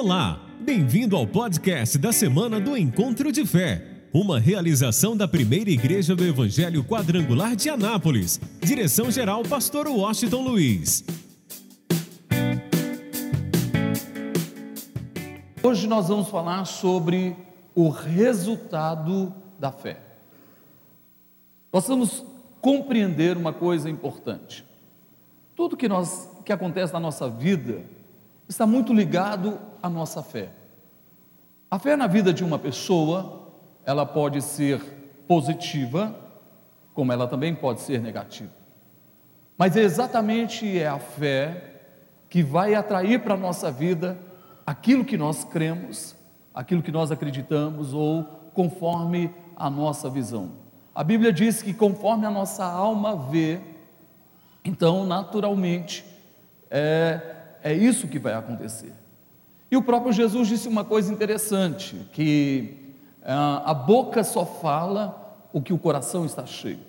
Olá, bem-vindo ao podcast da semana do Encontro de Fé, uma realização da primeira igreja do Evangelho Quadrangular de Anápolis. Direção-geral, Pastor Washington Luiz. Hoje nós vamos falar sobre o resultado da fé. Nós vamos compreender uma coisa importante. Tudo que nós que acontece na nossa vida está muito ligado à nossa fé. A fé na vida de uma pessoa, ela pode ser positiva, como ela também pode ser negativa. Mas é exatamente é a fé que vai atrair para a nossa vida aquilo que nós cremos, aquilo que nós acreditamos ou conforme a nossa visão. A Bíblia diz que conforme a nossa alma vê, então naturalmente é, é isso que vai acontecer. E o próprio Jesus disse uma coisa interessante: que ah, a boca só fala o que o coração está cheio.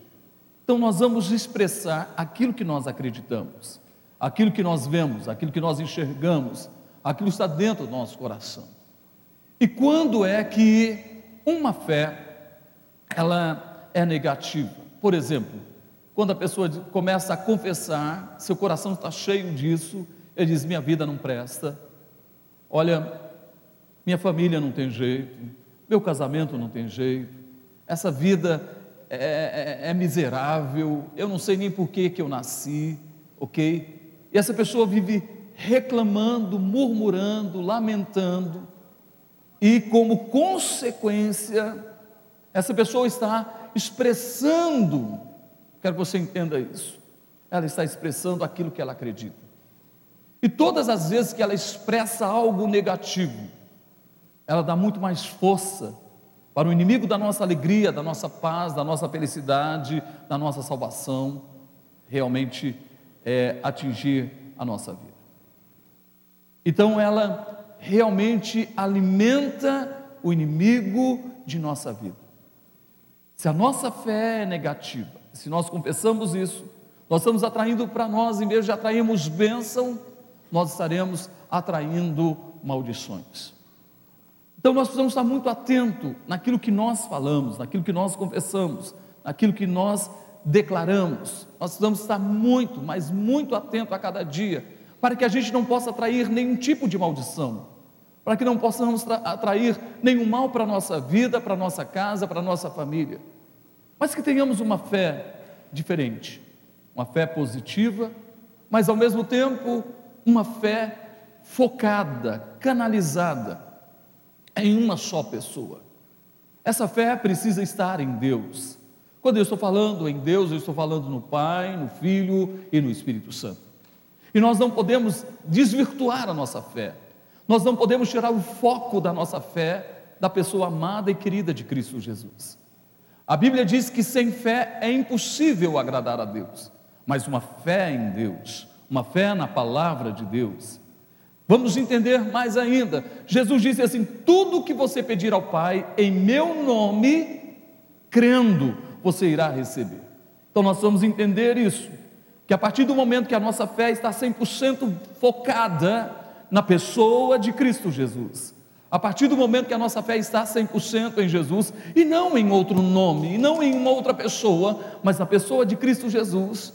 Então nós vamos expressar aquilo que nós acreditamos, aquilo que nós vemos, aquilo que nós enxergamos, aquilo que está dentro do nosso coração. E quando é que uma fé ela é negativa? Por exemplo, quando a pessoa começa a confessar, seu coração está cheio disso, ele diz: Minha vida não presta, olha, minha família não tem jeito, meu casamento não tem jeito, essa vida é, é, é miserável, eu não sei nem por que, que eu nasci, ok? E essa pessoa vive reclamando, murmurando, lamentando, e como consequência, essa pessoa está expressando, quero que você entenda isso, ela está expressando aquilo que ela acredita. E todas as vezes que ela expressa algo negativo, ela dá muito mais força para o inimigo da nossa alegria, da nossa paz, da nossa felicidade, da nossa salvação, realmente é, atingir a nossa vida. Então ela realmente alimenta o inimigo de nossa vida. Se a nossa fé é negativa, se nós confessamos isso, nós estamos atraindo para nós, em vez de atrairmos bênção, nós estaremos atraindo maldições. Então nós precisamos estar muito atento naquilo que nós falamos, naquilo que nós confessamos, naquilo que nós declaramos. Nós precisamos estar muito, mas muito atento a cada dia, para que a gente não possa atrair nenhum tipo de maldição, para que não possamos atrair nenhum mal para a nossa vida, para a nossa casa, para a nossa família, mas que tenhamos uma fé diferente, uma fé positiva, mas ao mesmo tempo uma fé focada, canalizada em uma só pessoa. Essa fé precisa estar em Deus. Quando eu estou falando em Deus, eu estou falando no Pai, no Filho e no Espírito Santo. E nós não podemos desvirtuar a nossa fé. Nós não podemos tirar o foco da nossa fé da pessoa amada e querida de Cristo Jesus. A Bíblia diz que sem fé é impossível agradar a Deus, mas uma fé em Deus uma fé na palavra de Deus. Vamos entender mais ainda. Jesus disse assim: tudo que você pedir ao Pai em meu nome, crendo, você irá receber. Então nós vamos entender isso, que a partir do momento que a nossa fé está 100% focada na pessoa de Cristo Jesus, a partir do momento que a nossa fé está 100% em Jesus e não em outro nome, e não em uma outra pessoa, mas na pessoa de Cristo Jesus,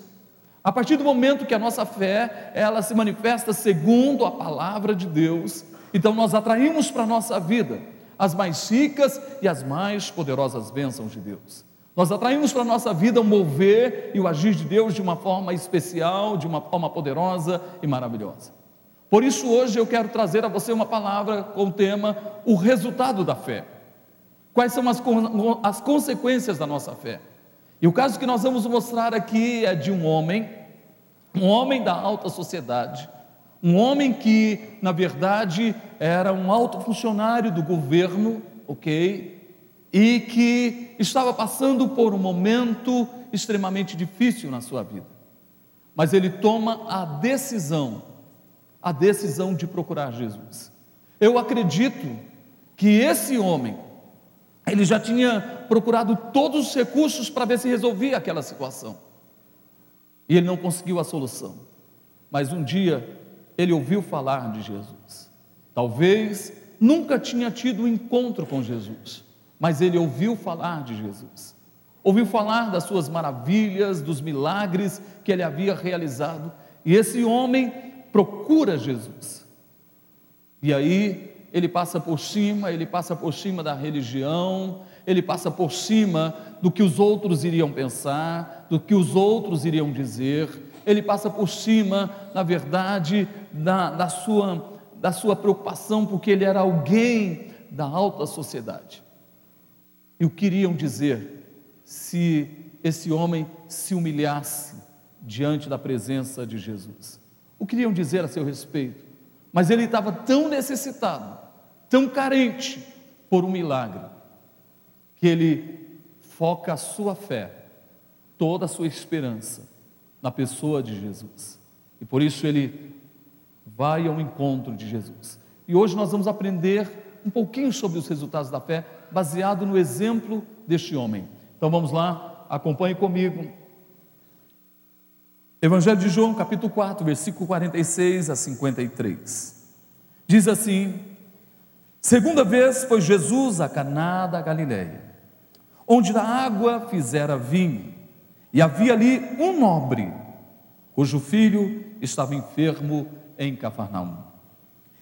a partir do momento que a nossa fé, ela se manifesta segundo a palavra de Deus, então nós atraímos para a nossa vida as mais ricas e as mais poderosas bênçãos de Deus. Nós atraímos para a nossa vida o mover e o agir de Deus de uma forma especial, de uma forma poderosa e maravilhosa. Por isso, hoje eu quero trazer a você uma palavra com o tema O resultado da fé. Quais são as, as consequências da nossa fé? E o caso que nós vamos mostrar aqui é de um homem, um homem da alta sociedade, um homem que, na verdade, era um alto funcionário do governo, ok? E que estava passando por um momento extremamente difícil na sua vida. Mas ele toma a decisão, a decisão de procurar Jesus. Eu acredito que esse homem, ele já tinha procurado todos os recursos para ver se resolvia aquela situação. E ele não conseguiu a solução. Mas um dia ele ouviu falar de Jesus. Talvez nunca tinha tido um encontro com Jesus, mas ele ouviu falar de Jesus, ouviu falar das suas maravilhas, dos milagres que ele havia realizado, e esse homem procura Jesus. E aí ele passa por cima, ele passa por cima da religião, ele passa por cima do que os outros iriam pensar, do que os outros iriam dizer, ele passa por cima, na verdade, da, da, sua, da sua preocupação, porque ele era alguém da alta sociedade. E o que iriam dizer se esse homem se humilhasse diante da presença de Jesus? O que iriam dizer a seu respeito? Mas ele estava tão necessitado, tão carente por um milagre, que ele foca a sua fé, toda a sua esperança na pessoa de Jesus. E por isso ele vai ao encontro de Jesus. E hoje nós vamos aprender um pouquinho sobre os resultados da fé, baseado no exemplo deste homem. Então vamos lá, acompanhe comigo. Evangelho de João, capítulo 4, versículo 46 a 53. Diz assim: Segunda vez foi Jesus a Caná da Galileia, onde da água fizera vinho, e havia ali um nobre, cujo filho estava enfermo em Cafarnaum.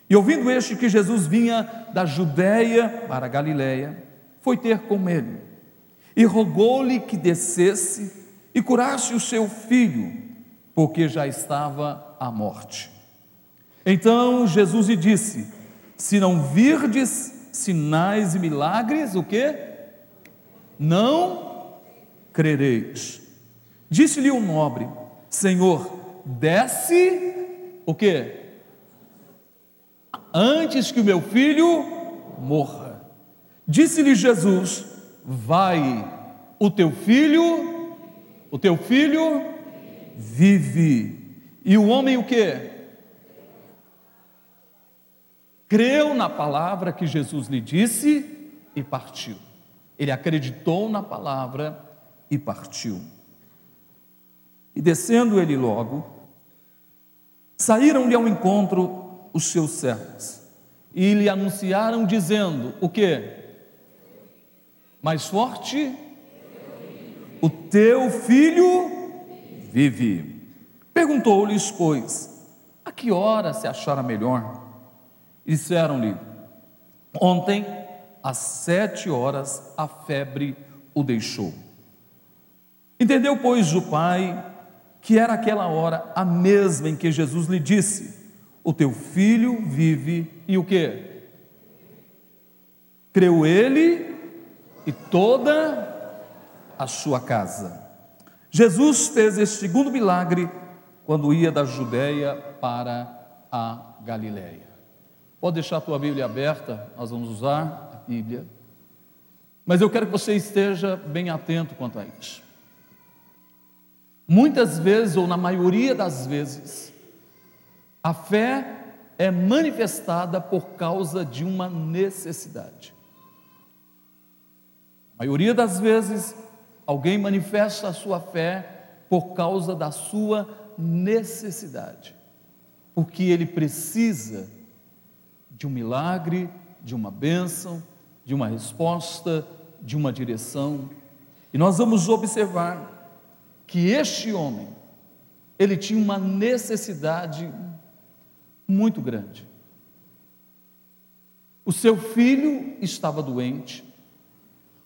E ouvindo este que Jesus vinha da Judéia para a Galiléia, foi ter com ele, e rogou-lhe que descesse e curasse o seu filho, porque já estava à morte. Então Jesus lhe disse: Se não virdes sinais e milagres, o que? Não crereis. Disse-lhe o um nobre: Senhor, desce o que? Antes que o meu filho morra. Disse-lhe Jesus: Vai, o teu filho, o teu filho vive. E o homem o que? Creu na palavra que Jesus lhe disse e partiu. Ele acreditou na palavra e partiu. E descendo ele logo, saíram-lhe ao encontro os seus servos e lhe anunciaram, dizendo: O que? Mais forte? O teu filho vive. Perguntou-lhes, pois, a que hora se achara melhor? Disseram-lhe: Ontem, às sete horas, a febre o deixou. Entendeu, pois, o pai que era aquela hora a mesma em que Jesus lhe disse: O teu filho vive, e o que? Creu ele e toda a sua casa. Jesus fez este segundo milagre quando ia da Judéia para a Galiléia. Pode deixar a tua Bíblia aberta, nós vamos usar Bíblia. Mas eu quero que você esteja bem atento quanto a isso. Muitas vezes, ou na maioria das vezes, a fé é manifestada por causa de uma necessidade. A maioria das vezes, alguém manifesta a sua fé por causa da sua necessidade, porque ele precisa de um milagre, de uma bênção, de uma resposta, de uma direção. E nós vamos observar que este homem, ele tinha uma necessidade muito grande. O seu filho estava doente,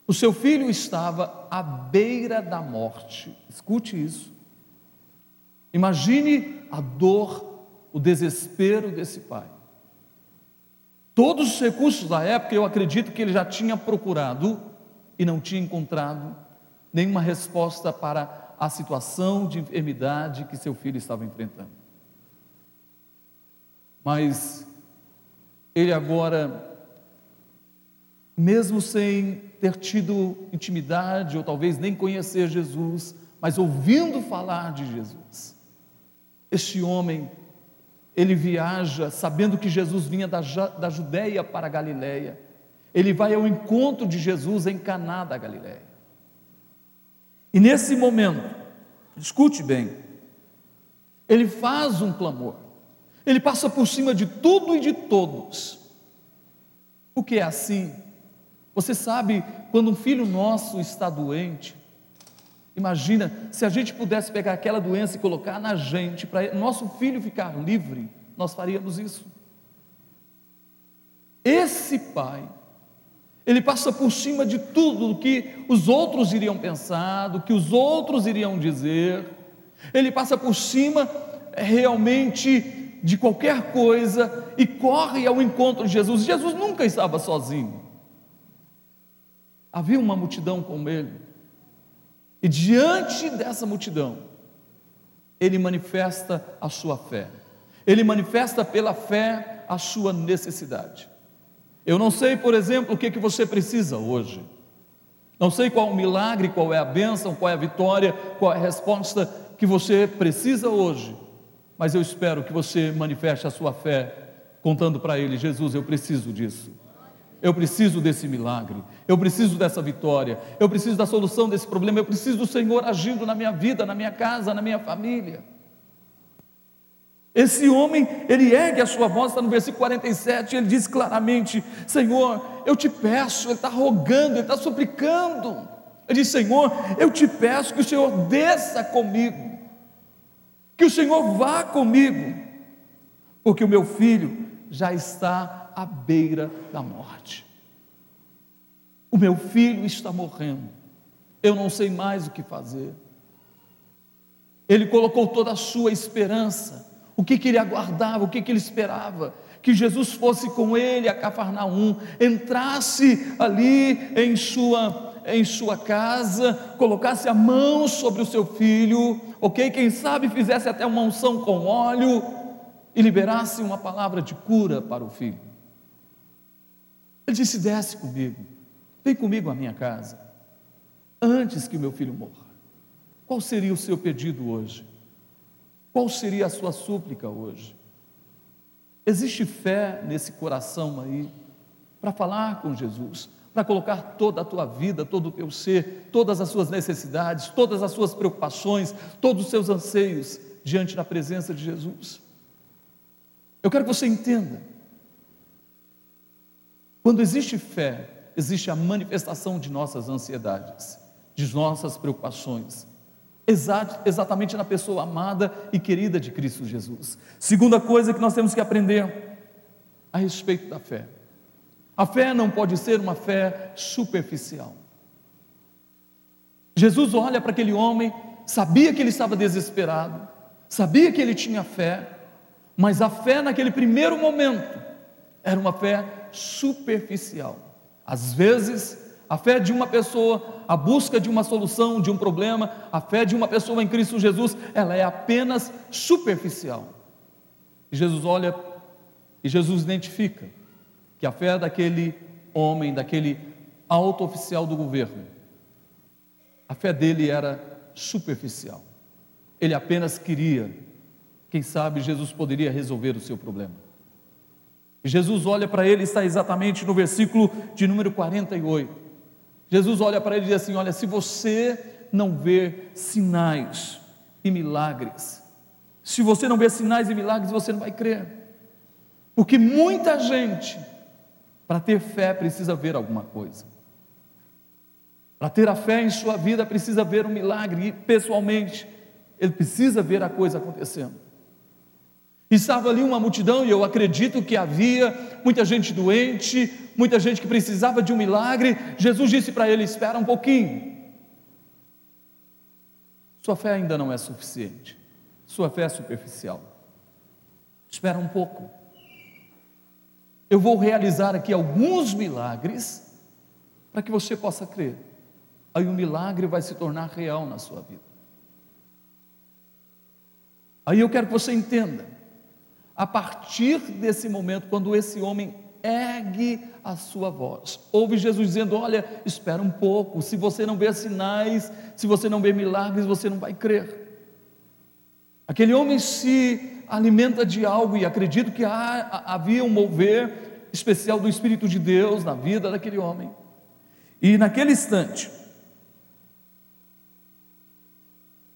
o seu filho estava à beira da morte. Escute isso. Imagine a dor, o desespero desse pai. Todos os recursos da época, eu acredito que ele já tinha procurado e não tinha encontrado nenhuma resposta para a situação de enfermidade que seu filho estava enfrentando. Mas ele agora, mesmo sem ter tido intimidade, ou talvez nem conhecer Jesus, mas ouvindo falar de Jesus, este homem, ele viaja sabendo que Jesus vinha da, da Judéia para a Galiléia. Ele vai ao encontro de Jesus em Caná da Galiléia. E nesse momento, escute bem, ele faz um clamor. Ele passa por cima de tudo e de todos. O que é assim? Você sabe, quando um filho nosso está doente, imagina se a gente pudesse pegar aquela doença e colocar na gente, para nosso filho ficar livre, nós faríamos isso. Esse pai, ele passa por cima de tudo do que os outros iriam pensar, do que os outros iriam dizer, ele passa por cima é, realmente de qualquer coisa e corre ao encontro de Jesus. Jesus nunca estava sozinho. Havia uma multidão com ele. E diante dessa multidão, ele manifesta a sua fé. Ele manifesta pela fé a sua necessidade. Eu não sei, por exemplo, o que, que você precisa hoje. Não sei qual o milagre, qual é a bênção, qual é a vitória, qual é a resposta que você precisa hoje. Mas eu espero que você manifeste a sua fé, contando para Ele: Jesus, eu preciso disso. Eu preciso desse milagre, eu preciso dessa vitória, eu preciso da solução desse problema, eu preciso do Senhor agindo na minha vida, na minha casa, na minha família. Esse homem, ele ergue a sua voz, está no versículo 47, ele diz claramente: Senhor, eu te peço, ele está rogando, ele está suplicando. Ele diz: Senhor, eu te peço que o Senhor desça comigo, que o Senhor vá comigo, porque o meu filho já está à beira da morte. O meu filho está morrendo, eu não sei mais o que fazer. Ele colocou toda a sua esperança, o que, que ele aguardava, o que, que ele esperava, que Jesus fosse com ele a Cafarnaum, entrasse ali em sua em sua casa, colocasse a mão sobre o seu filho, ok? Quem sabe fizesse até uma unção com óleo e liberasse uma palavra de cura para o filho. Ele disse: Desce comigo, vem comigo à minha casa, antes que meu filho morra. Qual seria o seu pedido hoje? Qual seria a sua súplica hoje? Existe fé nesse coração aí para falar com Jesus, para colocar toda a tua vida, todo o teu ser, todas as suas necessidades, todas as suas preocupações, todos os seus anseios diante da presença de Jesus? Eu quero que você entenda quando existe fé, existe a manifestação de nossas ansiedades, de nossas preocupações, exatamente na pessoa amada e querida de Cristo Jesus. Segunda coisa que nós temos que aprender a respeito da fé. A fé não pode ser uma fé superficial. Jesus olha para aquele homem, sabia que ele estava desesperado, sabia que ele tinha fé, mas a fé naquele primeiro momento era uma fé superficial. Às vezes, a fé de uma pessoa, a busca de uma solução de um problema, a fé de uma pessoa em Cristo Jesus, ela é apenas superficial. E Jesus olha e Jesus identifica que a fé daquele homem, daquele alto oficial do governo, a fé dele era superficial. Ele apenas queria, quem sabe Jesus poderia resolver o seu problema. Jesus olha para ele, está exatamente no versículo de número 48. Jesus olha para ele e diz assim: Olha, se você não ver sinais e milagres, se você não ver sinais e milagres, você não vai crer. Porque muita gente, para ter fé, precisa ver alguma coisa. Para ter a fé em sua vida, precisa ver um milagre, e pessoalmente, ele precisa ver a coisa acontecendo. Estava ali uma multidão, e eu acredito que havia muita gente doente, muita gente que precisava de um milagre. Jesus disse para ele: Espera um pouquinho. Sua fé ainda não é suficiente, sua fé é superficial. Espera um pouco. Eu vou realizar aqui alguns milagres para que você possa crer. Aí o milagre vai se tornar real na sua vida. Aí eu quero que você entenda a partir desse momento, quando esse homem ergue a sua voz, ouve Jesus dizendo: Olha, espera um pouco, se você não vê sinais, se você não vê milagres, você não vai crer. Aquele homem se alimenta de algo, e acredito que havia um mover especial do Espírito de Deus na vida daquele homem. E naquele instante,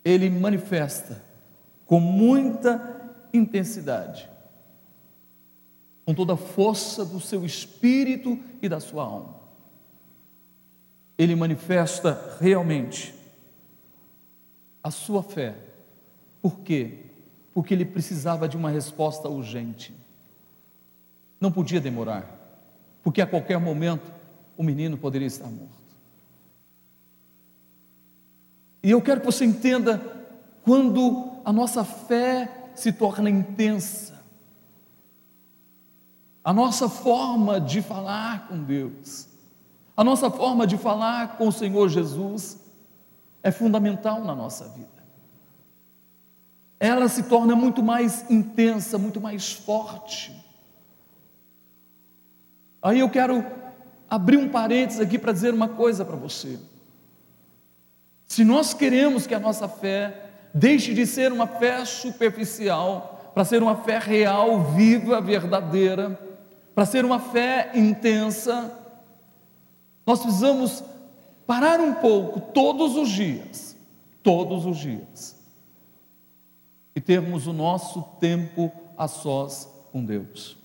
ele manifesta com muita intensidade com toda a força do seu espírito e da sua alma. Ele manifesta realmente a sua fé. Por quê? Porque ele precisava de uma resposta urgente. Não podia demorar, porque a qualquer momento o menino poderia estar morto. E eu quero que você entenda quando a nossa fé se torna intensa, a nossa forma de falar com Deus, a nossa forma de falar com o Senhor Jesus é fundamental na nossa vida. Ela se torna muito mais intensa, muito mais forte. Aí eu quero abrir um parênteses aqui para dizer uma coisa para você. Se nós queremos que a nossa fé deixe de ser uma fé superficial, para ser uma fé real, viva, verdadeira, para ser uma fé intensa, nós precisamos parar um pouco todos os dias, todos os dias, e termos o nosso tempo a sós com Deus.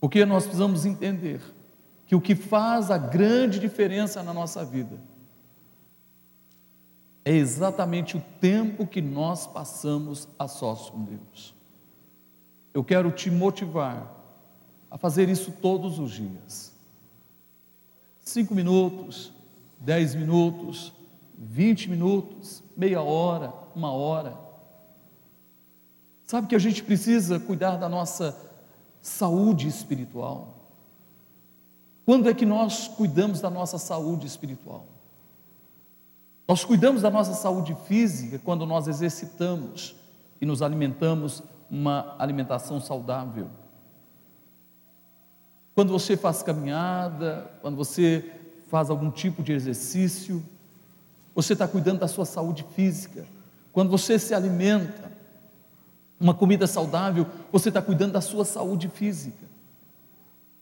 Porque nós precisamos entender que o que faz a grande diferença na nossa vida é exatamente o tempo que nós passamos a sós com Deus. Eu quero te motivar a fazer isso todos os dias. Cinco minutos, dez minutos, vinte minutos, meia hora, uma hora. Sabe que a gente precisa cuidar da nossa saúde espiritual. Quando é que nós cuidamos da nossa saúde espiritual? Nós cuidamos da nossa saúde física quando nós exercitamos e nos alimentamos uma alimentação saudável. Quando você faz caminhada, quando você faz algum tipo de exercício, você está cuidando da sua saúde física. Quando você se alimenta, uma comida saudável, você está cuidando da sua saúde física.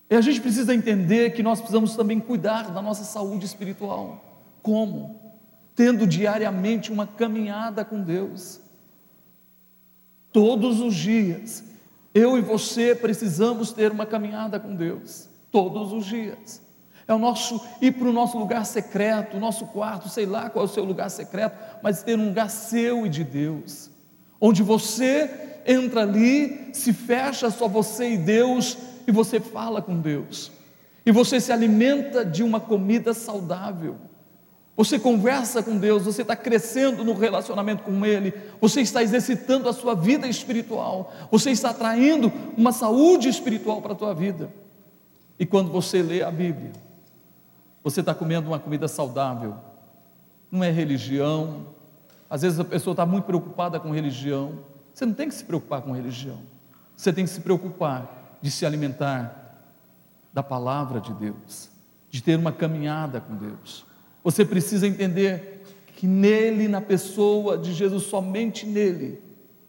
E a gente precisa entender que nós precisamos também cuidar da nossa saúde espiritual. Como? Tendo diariamente uma caminhada com Deus. Todos os dias, eu e você precisamos ter uma caminhada com Deus. Todos os dias. É o nosso ir para o nosso lugar secreto, nosso quarto, sei lá qual é o seu lugar secreto, mas ter um lugar seu e de Deus, onde você entra ali, se fecha só você e Deus, e você fala com Deus, e você se alimenta de uma comida saudável. Você conversa com Deus, você está crescendo no relacionamento com Ele, você está exercitando a sua vida espiritual, você está atraindo uma saúde espiritual para a tua vida. E quando você lê a Bíblia, você está comendo uma comida saudável, não é religião. Às vezes a pessoa está muito preocupada com religião, você não tem que se preocupar com religião. Você tem que se preocupar de se alimentar da palavra de Deus, de ter uma caminhada com Deus. Você precisa entender que nele, na pessoa de Jesus, somente nele,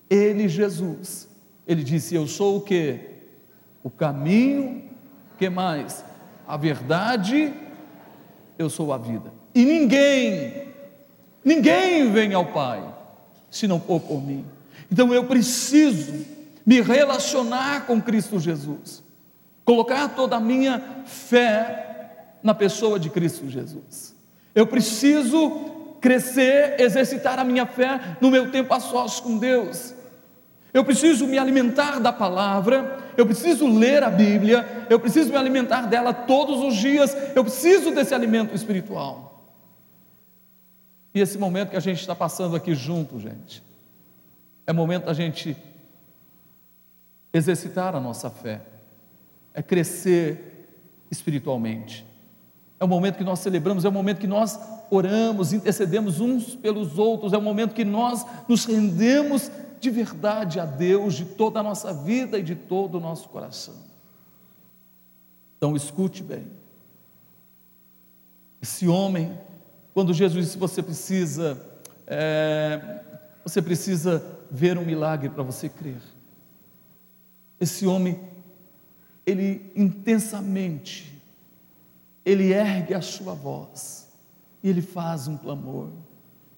ele, Jesus, ele disse: Eu sou o que? O caminho, que mais? A verdade, eu sou a vida. E ninguém, ninguém vem ao Pai se não for por mim. Então eu preciso me relacionar com Cristo Jesus, colocar toda a minha fé na pessoa de Cristo Jesus. Eu preciso crescer, exercitar a minha fé no meu tempo a sós com Deus. Eu preciso me alimentar da palavra, eu preciso ler a Bíblia, eu preciso me alimentar dela todos os dias, eu preciso desse alimento espiritual. E esse momento que a gente está passando aqui junto, gente, é momento da gente exercitar a nossa fé, é crescer espiritualmente. É o momento que nós celebramos, é o momento que nós oramos, intercedemos uns pelos outros, é o momento que nós nos rendemos de verdade a Deus, de toda a nossa vida e de todo o nosso coração. Então escute bem. Esse homem, quando Jesus disse: Você precisa, é, você precisa ver um milagre para você crer. Esse homem, ele intensamente, ele ergue a sua voz e ele faz um clamor,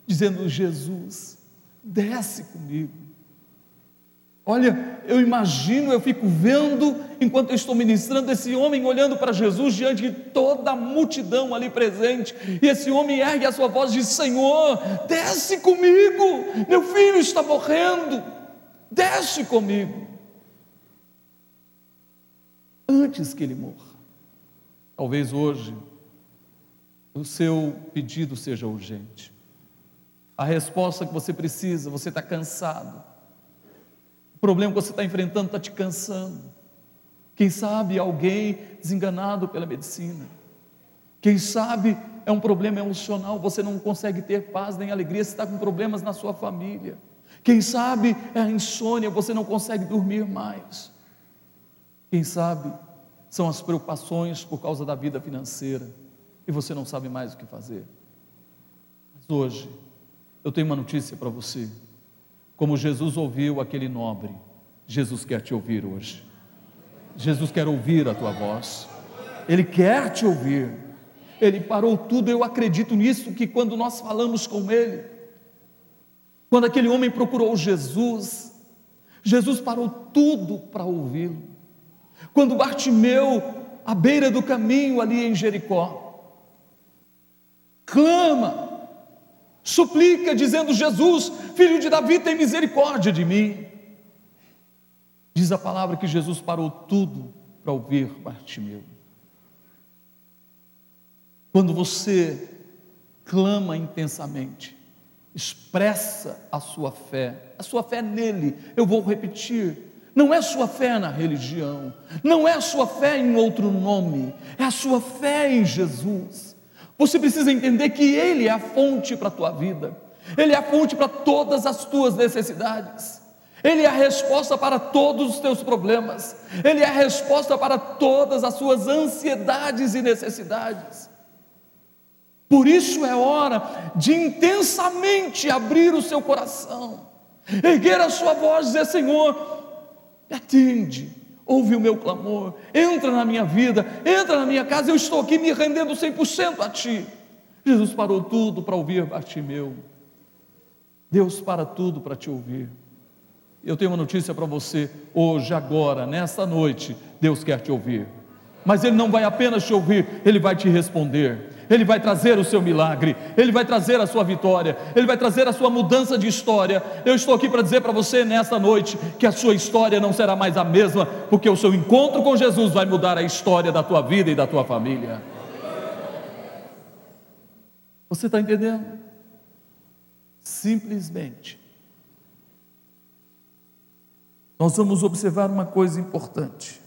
dizendo: Jesus, desce comigo. Olha, eu imagino, eu fico vendo, enquanto eu estou ministrando, esse homem olhando para Jesus diante de toda a multidão ali presente, e esse homem ergue a sua voz e diz: Senhor, desce comigo, meu filho está morrendo, desce comigo. Antes que ele morra. Talvez hoje o seu pedido seja urgente. A resposta que você precisa, você está cansado problema que você está enfrentando está te cansando. Quem sabe alguém desenganado pela medicina. Quem sabe é um problema emocional, você não consegue ter paz nem alegria, você está com problemas na sua família. Quem sabe é a insônia, você não consegue dormir mais. Quem sabe são as preocupações por causa da vida financeira e você não sabe mais o que fazer. Mas hoje eu tenho uma notícia para você. Como Jesus ouviu aquele nobre, Jesus quer te ouvir hoje. Jesus quer ouvir a tua voz. Ele quer te ouvir. Ele parou tudo, eu acredito nisso que quando nós falamos com ele, quando aquele homem procurou Jesus, Jesus parou tudo para ouvi-lo. Quando Bartimeu, à beira do caminho ali em Jericó, clama, suplica, dizendo: Jesus, filho de Davi, tem misericórdia de mim. Diz a palavra que Jesus parou tudo para ouvir Bartimeu. Quando você clama intensamente, expressa a sua fé, a sua fé nele, eu vou repetir, não é sua fé na religião, não é sua fé em outro nome, é a sua fé em Jesus. Você precisa entender que Ele é a fonte para a tua vida, Ele é a fonte para todas as tuas necessidades, Ele é a resposta para todos os teus problemas, Ele é a resposta para todas as suas ansiedades e necessidades. Por isso é hora de intensamente abrir o seu coração, erguer a sua voz e dizer: Senhor, atende ouve o meu clamor, entra na minha vida, entra na minha casa, eu estou aqui me rendendo 100% a Ti. Jesus parou tudo para ouvir Bartimeu. Deus para tudo para te ouvir. Eu tenho uma notícia para você hoje, agora, nesta noite. Deus quer te ouvir. Mas Ele não vai apenas te ouvir, Ele vai te responder. Ele vai trazer o seu milagre, Ele vai trazer a sua vitória, Ele vai trazer a sua mudança de história. Eu estou aqui para dizer para você nesta noite que a sua história não será mais a mesma, porque o seu encontro com Jesus vai mudar a história da tua vida e da tua família. Você está entendendo? Simplesmente. Nós vamos observar uma coisa importante.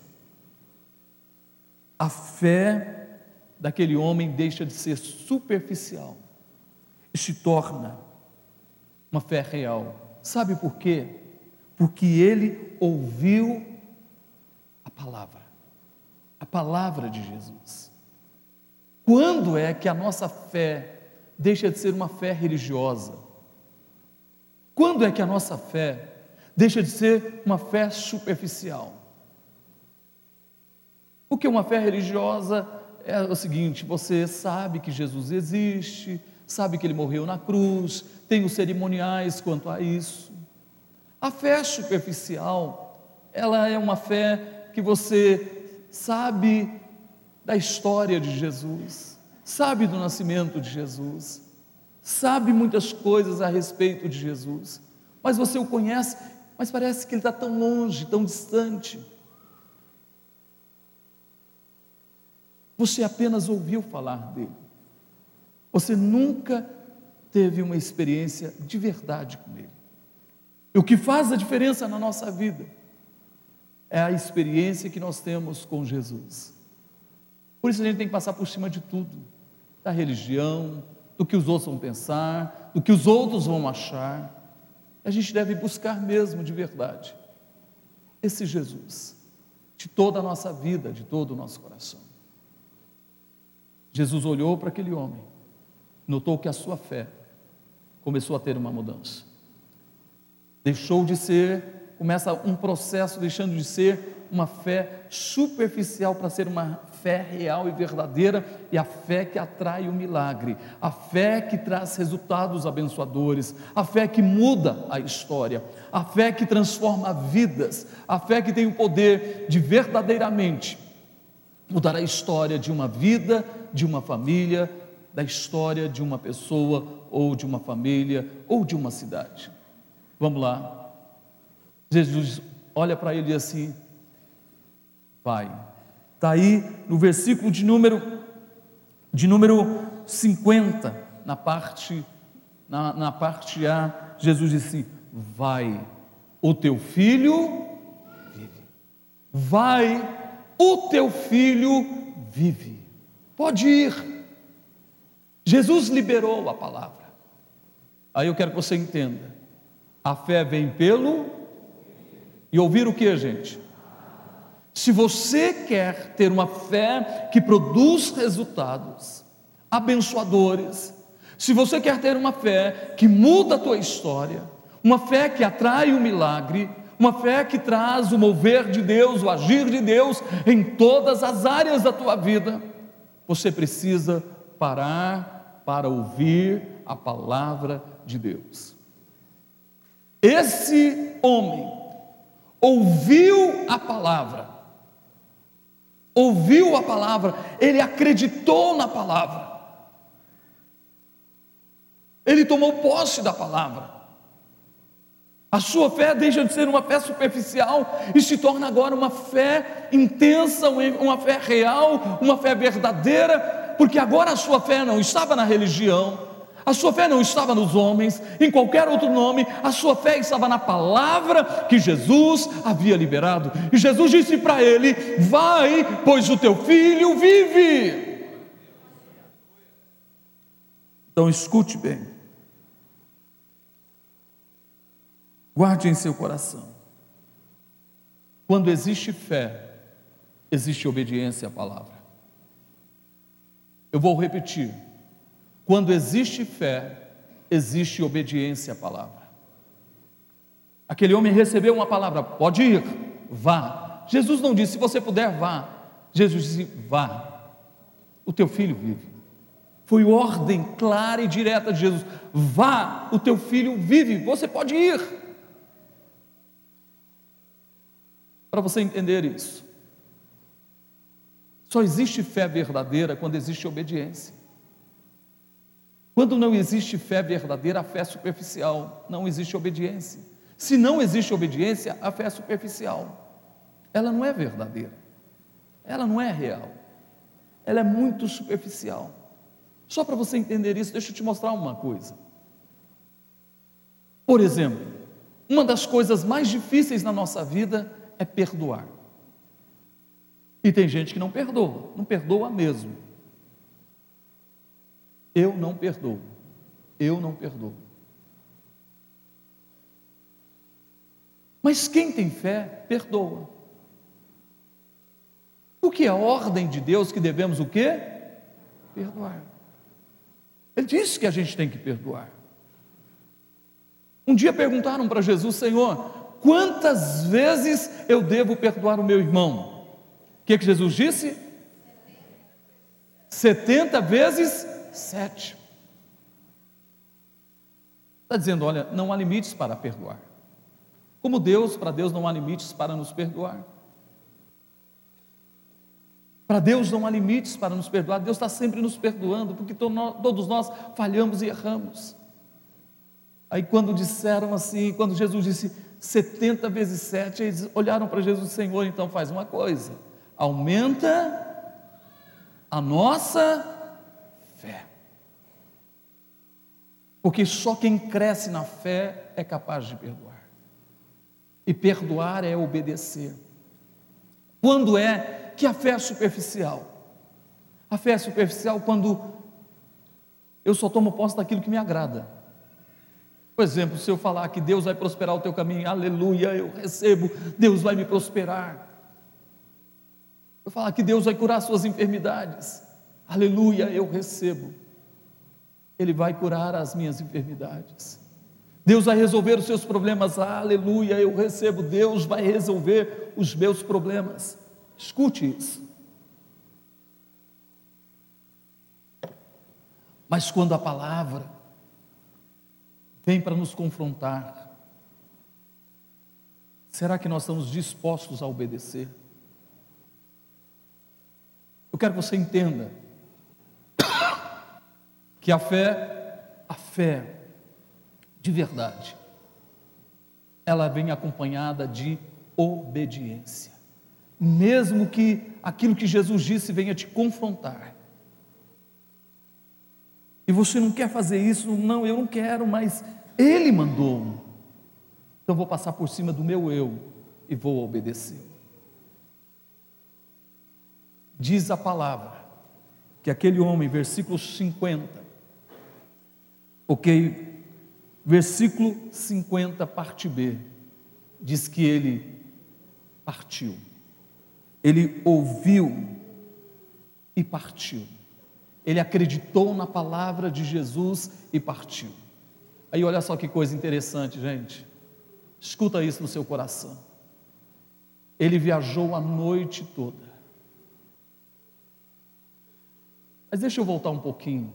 A fé daquele homem deixa de ser superficial e se torna uma fé real. Sabe por quê? Porque ele ouviu a palavra, a palavra de Jesus. Quando é que a nossa fé deixa de ser uma fé religiosa? Quando é que a nossa fé deixa de ser uma fé superficial? Porque uma fé religiosa é o seguinte: você sabe que Jesus existe, sabe que ele morreu na cruz, tem os cerimoniais quanto a isso. A fé superficial, ela é uma fé que você sabe da história de Jesus, sabe do nascimento de Jesus, sabe muitas coisas a respeito de Jesus, mas você o conhece, mas parece que ele está tão longe, tão distante. Você apenas ouviu falar dele. Você nunca teve uma experiência de verdade com ele. E o que faz a diferença na nossa vida é a experiência que nós temos com Jesus. Por isso a gente tem que passar por cima de tudo, da religião, do que os outros vão pensar, do que os outros vão achar. A gente deve buscar mesmo de verdade esse Jesus, de toda a nossa vida, de todo o nosso coração. Jesus olhou para aquele homem, notou que a sua fé começou a ter uma mudança. Deixou de ser começa um processo deixando de ser uma fé superficial para ser uma fé real e verdadeira e a fé que atrai o milagre, a fé que traz resultados abençoadores, a fé que muda a história, a fé que transforma vidas, a fé que tem o poder de verdadeiramente mudar a história de uma vida, de uma família, da história de uma pessoa ou de uma família ou de uma cidade. Vamos lá. Jesus olha para ele e assim: Pai, está aí no versículo de número de número 50, na parte na, na parte A, Jesus disse: Vai, o teu filho vive. Vai, o teu filho vive. Pode ir. Jesus liberou a palavra. Aí eu quero que você entenda. A fé vem pelo e ouvir o que, gente? Se você quer ter uma fé que produz resultados abençoadores, se você quer ter uma fé que muda a tua história, uma fé que atrai o milagre, uma fé que traz o mover de Deus, o agir de Deus em todas as áreas da tua vida, você precisa parar para ouvir a palavra de Deus. Esse homem ouviu a palavra, ouviu a palavra, ele acreditou na palavra, ele tomou posse da palavra. A sua fé deixa de ser uma fé superficial e se torna agora uma fé intensa, uma fé real, uma fé verdadeira, porque agora a sua fé não estava na religião, a sua fé não estava nos homens, em qualquer outro nome, a sua fé estava na palavra que Jesus havia liberado. E Jesus disse para ele: Vai, pois o teu filho vive. Então escute bem. Guarde em seu coração. Quando existe fé, existe obediência à palavra. Eu vou repetir. Quando existe fé, existe obediência à palavra. Aquele homem recebeu uma palavra: pode ir, vá. Jesus não disse: se você puder, vá. Jesus disse: vá. O teu filho vive. Foi ordem clara e direta de Jesus: vá, o teu filho vive. Você pode ir. Para você entender isso. Só existe fé verdadeira quando existe obediência. Quando não existe fé verdadeira, a fé é superficial, não existe obediência. Se não existe obediência, a fé é superficial. Ela não é verdadeira. Ela não é real. Ela é muito superficial. Só para você entender isso, deixa eu te mostrar uma coisa. Por exemplo, uma das coisas mais difíceis na nossa vida é perdoar. E tem gente que não perdoa, não perdoa mesmo. Eu não perdoo. Eu não perdoo. Mas quem tem fé, perdoa. Porque é a ordem de Deus que devemos o quê? Perdoar. Ele disse que a gente tem que perdoar. Um dia perguntaram para Jesus, Senhor, quantas vezes eu devo perdoar o meu irmão? O que, que Jesus disse? 70 vezes 7. Está dizendo, olha, não há limites para perdoar. Como Deus, para Deus não há limites para nos perdoar. Para Deus não há limites para nos perdoar, Deus está sempre nos perdoando, porque todos nós falhamos e erramos. Aí quando disseram assim, quando Jesus disse, 70 vezes 7, eles olharam para Jesus, Senhor, então faz uma coisa, aumenta a nossa fé. Porque só quem cresce na fé é capaz de perdoar. E perdoar é obedecer. Quando é que a fé é superficial? A fé é superficial quando eu só tomo posse daquilo que me agrada. Por exemplo, se eu falar que Deus vai prosperar o teu caminho, aleluia, eu recebo, Deus vai me prosperar. Eu falar que Deus vai curar suas enfermidades, aleluia, eu recebo. Ele vai curar as minhas enfermidades. Deus vai resolver os seus problemas, aleluia, eu recebo, Deus vai resolver os meus problemas. Escute isso. Mas quando a palavra vem para nos confrontar, será que nós estamos dispostos a obedecer? Eu quero que você entenda que a fé, a fé de verdade, ela vem acompanhada de obediência. Mesmo que aquilo que Jesus disse venha te confrontar. E você não quer fazer isso, não, eu não quero, mas Ele mandou. Então vou passar por cima do meu eu e vou obedecer. Diz a palavra que aquele homem, versículo 50, ok, Versículo 50, parte B, diz que ele partiu. Ele ouviu e partiu. Ele acreditou na palavra de Jesus e partiu. Aí olha só que coisa interessante, gente. Escuta isso no seu coração. Ele viajou a noite toda. Mas deixa eu voltar um pouquinho.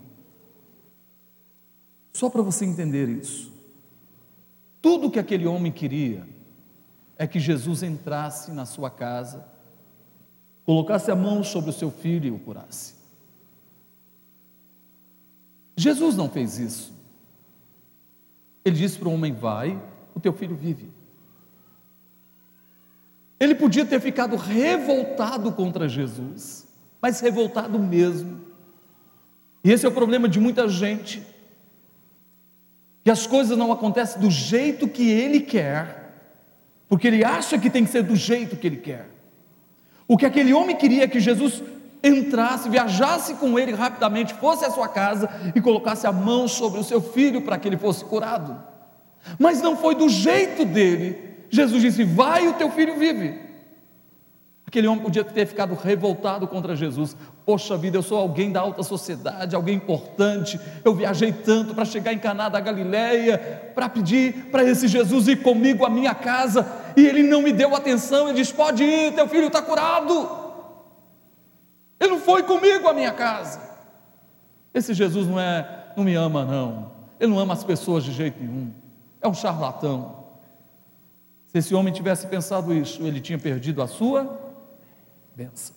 Só para você entender isso. Tudo que aquele homem queria é que Jesus entrasse na sua casa, colocasse a mão sobre o seu filho e o curasse. Jesus não fez isso. Ele disse para o homem: Vai, o teu filho vive. Ele podia ter ficado revoltado contra Jesus, mas revoltado mesmo. E esse é o problema de muita gente que as coisas não acontecem do jeito que ele quer, porque ele acha que tem que ser do jeito que ele quer. O que aquele homem queria é que Jesus entrasse, viajasse com ele rapidamente, fosse à sua casa e colocasse a mão sobre o seu filho para que ele fosse curado. Mas não foi do jeito dele. Jesus disse: Vai, o teu filho vive. Aquele homem podia ter ficado revoltado contra Jesus. Poxa vida, eu sou alguém da alta sociedade, alguém importante. Eu viajei tanto para chegar em Caná da Galileia, para pedir para esse Jesus ir comigo à minha casa, e ele não me deu atenção. Ele diz: Pode ir, teu filho está curado. Ele não foi comigo à minha casa. Esse Jesus não é, não me ama não. Ele não ama as pessoas de jeito nenhum. É um charlatão. Se esse homem tivesse pensado isso, ele tinha perdido a sua bênção.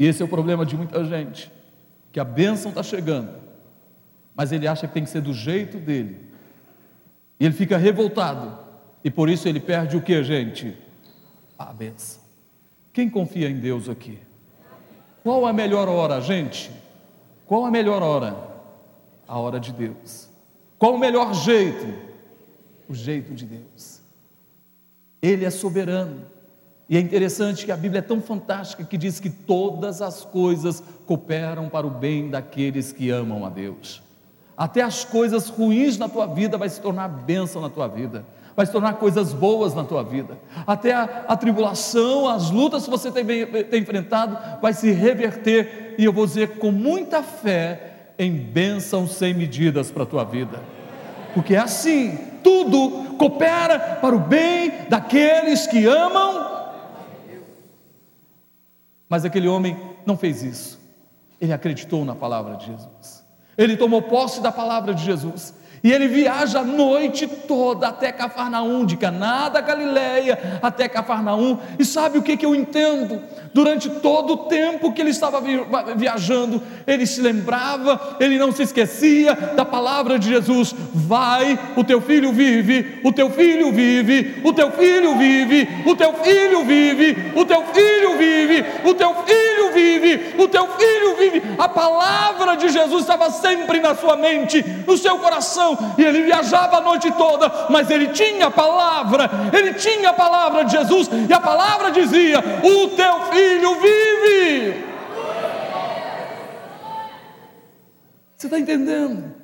E esse é o problema de muita gente, que a bênção está chegando, mas ele acha que tem que ser do jeito dele, e ele fica revoltado, e por isso ele perde o que, gente? A bênção. Quem confia em Deus aqui? Qual a melhor hora, gente? Qual a melhor hora? A hora de Deus. Qual o melhor jeito? O jeito de Deus. Ele é soberano. E é interessante que a Bíblia é tão fantástica que diz que todas as coisas cooperam para o bem daqueles que amam a Deus. Até as coisas ruins na tua vida vai se tornar bênção na tua vida, vai se tornar coisas boas na tua vida. Até a, a tribulação, as lutas que você tem, tem enfrentado, vai se reverter, e eu vou dizer com muita fé, em bênçãos sem medidas para a tua vida. Porque é assim, tudo coopera para o bem daqueles que amam mas aquele homem não fez isso. Ele acreditou na palavra de Jesus. Ele tomou posse da palavra de Jesus. E ele viaja a noite toda até Cafarnaum, de Caná da Galileia até Cafarnaum. E sabe o que, que eu entendo? Durante todo o tempo que ele estava viajando, ele se lembrava, ele não se esquecia da palavra de Jesus: Vai, o teu filho vive, o teu filho vive, o teu filho vive, o teu filho vive, o teu filho vive, o teu filho vive, o teu filho vive. A palavra de Jesus estava sempre na sua mente, no seu coração e ele viajava a noite toda, mas ele tinha a palavra, ele tinha a palavra de Jesus, e a palavra dizia: O teu filho vive. Você está entendendo?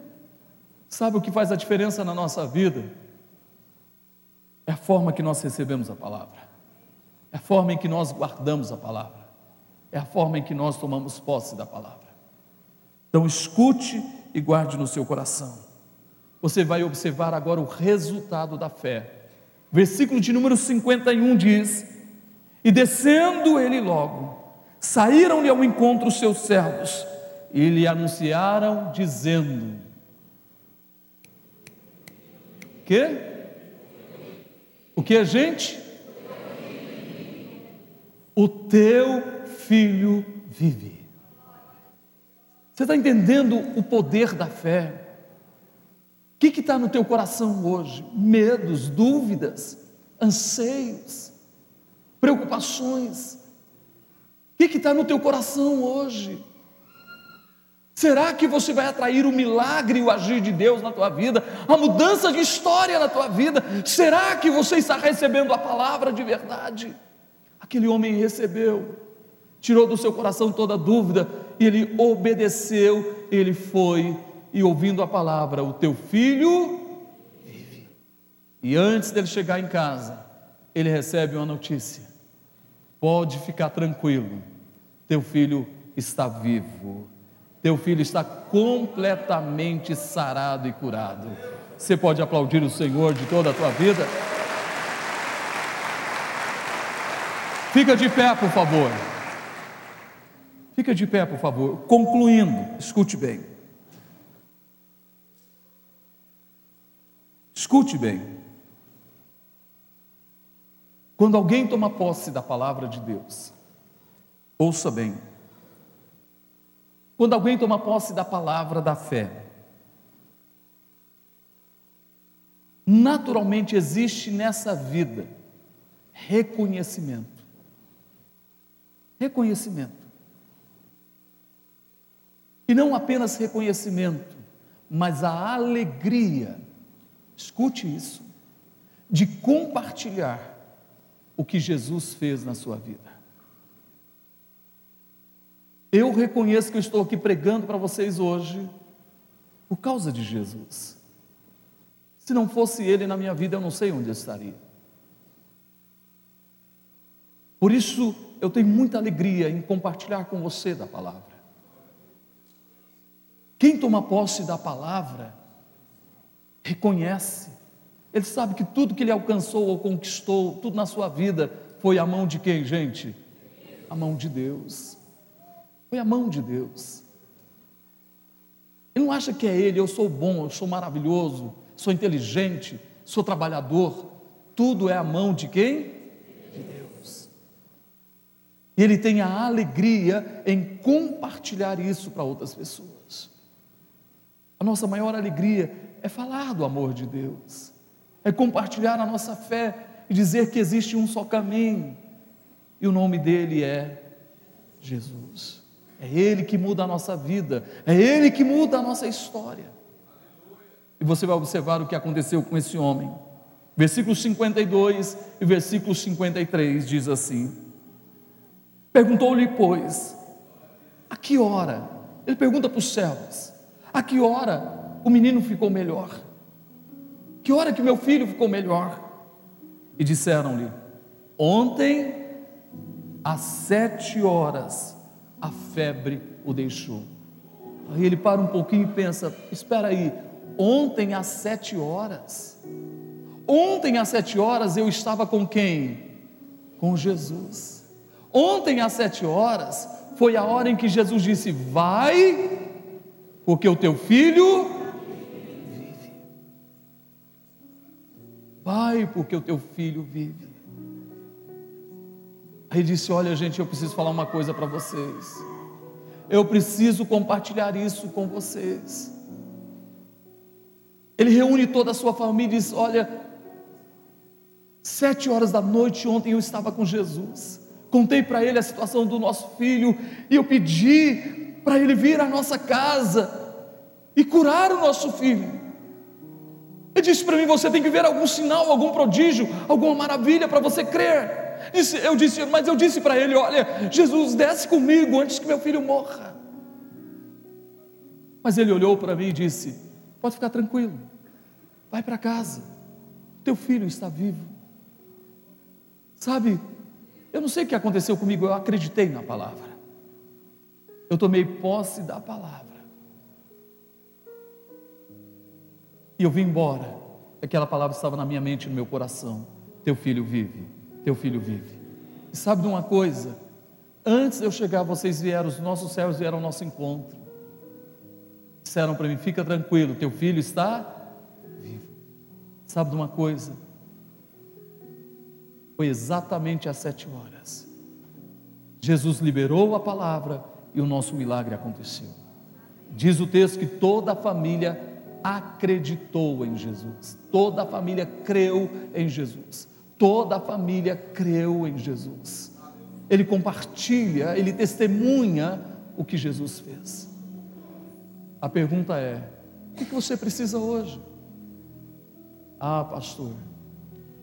Sabe o que faz a diferença na nossa vida? É a forma que nós recebemos a palavra, é a forma em que nós guardamos a palavra, é a forma em que nós tomamos posse da palavra. Então escute e guarde no seu coração. Você vai observar agora o resultado da fé. Versículo de número 51 diz: E descendo ele logo, saíram-lhe ao encontro os seus servos, e lhe anunciaram, dizendo: Que? O que, gente? O teu filho vive. Você está entendendo o poder da fé? O que está no teu coração hoje? Medos, dúvidas, anseios, preocupações. O que está no teu coração hoje? Será que você vai atrair o milagre e o agir de Deus na tua vida, a mudança de história na tua vida? Será que você está recebendo a palavra de verdade? Aquele homem recebeu, tirou do seu coração toda dúvida ele obedeceu, ele foi e ouvindo a palavra: O teu filho vive. E antes dele chegar em casa, ele recebe uma notícia: Pode ficar tranquilo, teu filho está vivo. Teu filho está completamente sarado e curado. Você pode aplaudir o Senhor de toda a tua vida? Fica de pé, por favor. Fica de pé, por favor. Concluindo, escute bem. Escute bem. Quando alguém toma posse da palavra de Deus, ouça bem. Quando alguém toma posse da palavra da fé, naturalmente existe nessa vida reconhecimento. Reconhecimento. E não apenas reconhecimento, mas a alegria escute isso, de compartilhar o que Jesus fez na sua vida. Eu reconheço que eu estou aqui pregando para vocês hoje por causa de Jesus. Se não fosse Ele na minha vida, eu não sei onde eu estaria. Por isso, eu tenho muita alegria em compartilhar com você da palavra. Quem toma posse da palavra, reconhece, ele sabe que tudo que ele alcançou ou conquistou, tudo na sua vida, foi a mão de quem, gente? A mão de Deus. Foi a mão de Deus. Ele não acha que é ele, eu sou bom, eu sou maravilhoso, sou inteligente, sou trabalhador. Tudo é a mão de quem? De Deus. E ele tem a alegria em compartilhar isso para outras pessoas. A nossa maior alegria é falar do amor de Deus, é compartilhar a nossa fé e dizer que existe um só caminho, e o nome dele é Jesus. É Ele que muda a nossa vida, é Ele que muda a nossa história. E você vai observar o que aconteceu com esse homem. Versículo 52 e versículo 53 diz assim: Perguntou-lhe, pois, a que hora? Ele pergunta para os servos: a que hora o menino ficou melhor? Que hora que meu filho ficou melhor? E disseram-lhe: Ontem, às sete horas, a febre o deixou. Aí ele para um pouquinho e pensa: Espera aí, ontem às sete horas. Ontem às sete horas eu estava com quem? Com Jesus. Ontem às sete horas foi a hora em que Jesus disse: Vai, porque o teu filho Vai, porque o teu filho vive. Aí disse: Olha, gente, eu preciso falar uma coisa para vocês. Eu preciso compartilhar isso com vocês. Ele reúne toda a sua família e diz: Olha, sete horas da noite ontem eu estava com Jesus. Contei para ele a situação do nosso filho e eu pedi para ele vir à nossa casa e curar o nosso filho. Ele disse para mim: você tem que ver algum sinal, algum prodígio, alguma maravilha para você crer. Eu disse, mas eu disse para ele: olha, Jesus, desce comigo antes que meu filho morra. Mas ele olhou para mim e disse: pode ficar tranquilo, vai para casa, teu filho está vivo. Sabe, eu não sei o que aconteceu comigo, eu acreditei na palavra, eu tomei posse da palavra. E eu vim embora. Aquela palavra estava na minha mente, no meu coração. Teu filho vive, teu filho vive. E sabe de uma coisa? Antes de eu chegar, vocês vieram, os nossos céus vieram ao nosso encontro. Disseram para mim: fica tranquilo, teu filho está vivo. Sabe de uma coisa? Foi exatamente às sete horas. Jesus liberou a palavra e o nosso milagre aconteceu. Diz o texto que toda a família acreditou em Jesus, toda a família creu em Jesus, toda a família creu em Jesus. Ele compartilha, ele testemunha o que Jesus fez. A pergunta é: o que você precisa hoje? Ah, pastor,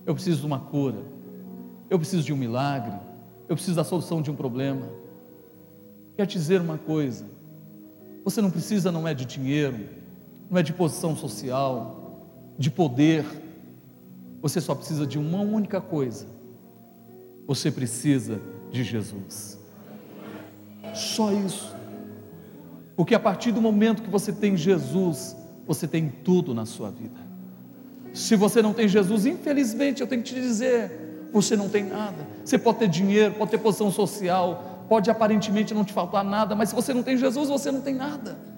eu preciso de uma cura, eu preciso de um milagre, eu preciso da solução de um problema. Quer dizer uma coisa: você não precisa, não é de dinheiro, não é de posição social, de poder, você só precisa de uma única coisa: você precisa de Jesus. Só isso. Porque a partir do momento que você tem Jesus, você tem tudo na sua vida. Se você não tem Jesus, infelizmente eu tenho que te dizer, você não tem nada. Você pode ter dinheiro, pode ter posição social, pode aparentemente não te faltar nada, mas se você não tem Jesus, você não tem nada.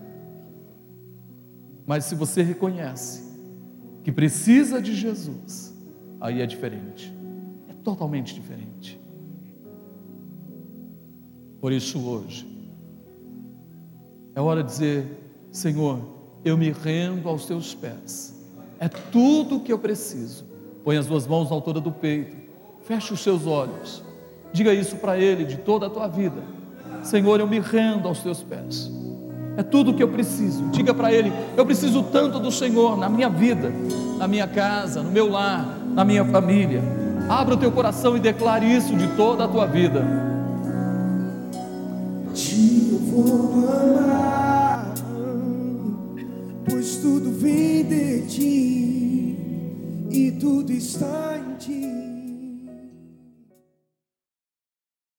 Mas se você reconhece que precisa de Jesus, aí é diferente, é totalmente diferente. Por isso, hoje, é hora de dizer: Senhor, eu me rendo aos teus pés, é tudo o que eu preciso. Põe as duas mãos na altura do peito Feche os seus olhos. Diga isso para Ele de toda a tua vida. Senhor, eu me rendo aos teus pés. É tudo o que eu preciso. Diga para Ele: eu preciso tanto do Senhor na minha vida, na minha casa, no meu lar, na minha família. Abra o teu coração e declare isso de toda a tua vida. Te vou amar, pois tudo vem de ti e tudo está em ti.